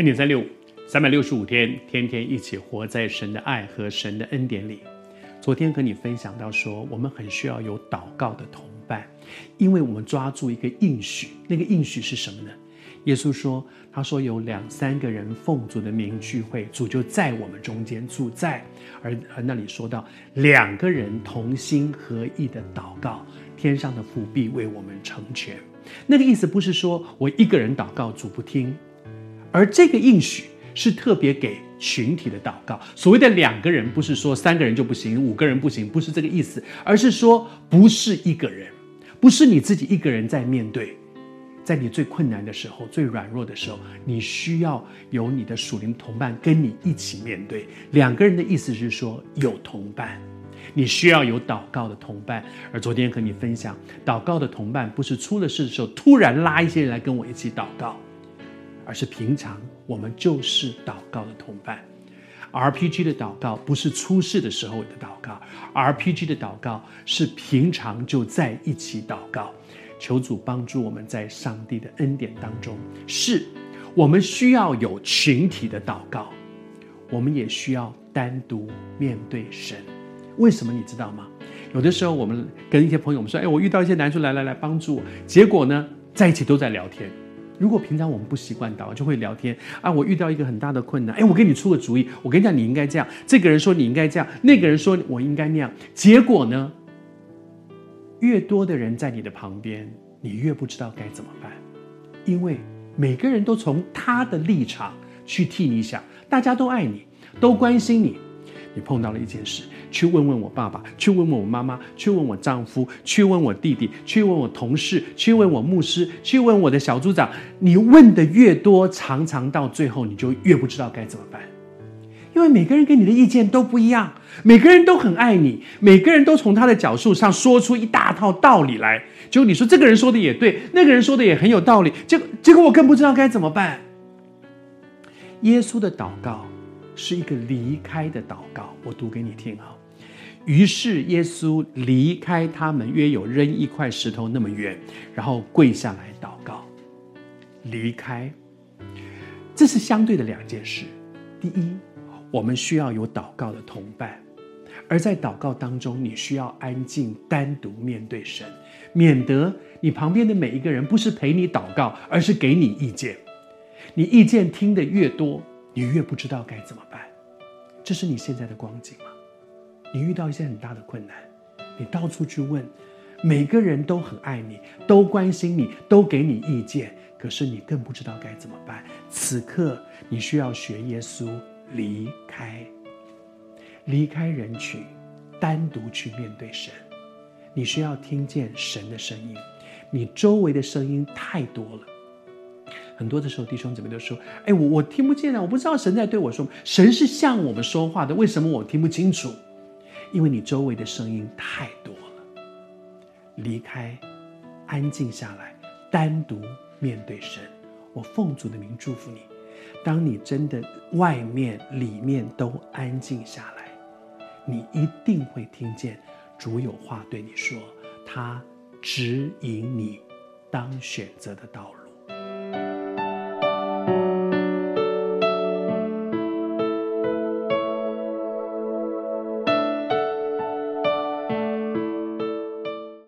恩典三六五，三百六十五天，天天一起活在神的爱和神的恩典里。昨天和你分享到说，我们很需要有祷告的同伴，因为我们抓住一个应许，那个应许是什么呢？耶稣说：“他说有两三个人奉主的名聚会，主就在我们中间，主在。而而那里说到两个人同心合意的祷告，天上的父必为我们成全。那个意思不是说我一个人祷告主不听，而这个应许是特别给群体的祷告。所谓的两个人，不是说三个人就不行，五个人不行，不是这个意思，而是说不是一个人，不是你自己一个人在面对。”在你最困难的时候、最软弱的时候，你需要有你的属灵同伴跟你一起面对。两个人的意思是说有同伴，你需要有祷告的同伴。而昨天和你分享，祷告的同伴不是出了事的时候突然拉一些人来跟我一起祷告，而是平常我们就是祷告的同伴。RPG 的祷告不是出事的时候的祷告，RPG 的祷告是平常就在一起祷告。求主帮助我们在上帝的恩典当中，是我们需要有群体的祷告，我们也需要单独面对神。为什么你知道吗？有的时候我们跟一些朋友们说：“哎，我遇到一些难处，来来来帮助我。”结果呢，在一起都在聊天。如果平常我们不习惯祷告，就会聊天啊。我遇到一个很大的困难，哎，我给你出个主意。我跟你讲，你应该这样。这个人说你应该这样，那个人说我应该那样。结果呢？越多的人在你的旁边，你越不知道该怎么办，因为每个人都从他的立场去替你想，大家都爱你，都关心你。你碰到了一件事，去问问我爸爸，去问问我妈妈，去问我丈夫，去问我弟弟，去问我同事，去问我牧师，去问我的小组长。你问的越多，常常到最后你就越不知道该怎么办。因为每个人给你的意见都不一样，每个人都很爱你，每个人都从他的角度上说出一大套道理来。结果你说这个人说的也对，那个人说的也很有道理，结果结果我更不知道该怎么办。耶稣的祷告是一个离开的祷告，我读给你听哈。于是耶稣离开他们，约有扔一块石头那么远，然后跪下来祷告。离开，这是相对的两件事。第一。我们需要有祷告的同伴，而在祷告当中，你需要安静，单独面对神，免得你旁边的每一个人不是陪你祷告，而是给你意见。你意见听得越多，你越不知道该怎么办。这是你现在的光景吗？你遇到一些很大的困难，你到处去问，每个人都很爱你，都关心你，都给你意见，可是你更不知道该怎么办。此刻，你需要学耶稣。离开，离开人群，单独去面对神。你需要听见神的声音，你周围的声音太多了。很多的时候，弟兄姊妹都说：“哎，我我听不见啊，我不知道神在对我说。神是向我们说话的，为什么我听不清楚？因为你周围的声音太多了。离开，安静下来，单独面对神。我奉主的名祝福你。”当你真的外面里面都安静下来，你一定会听见主有话对你说，他指引你当选择的道路。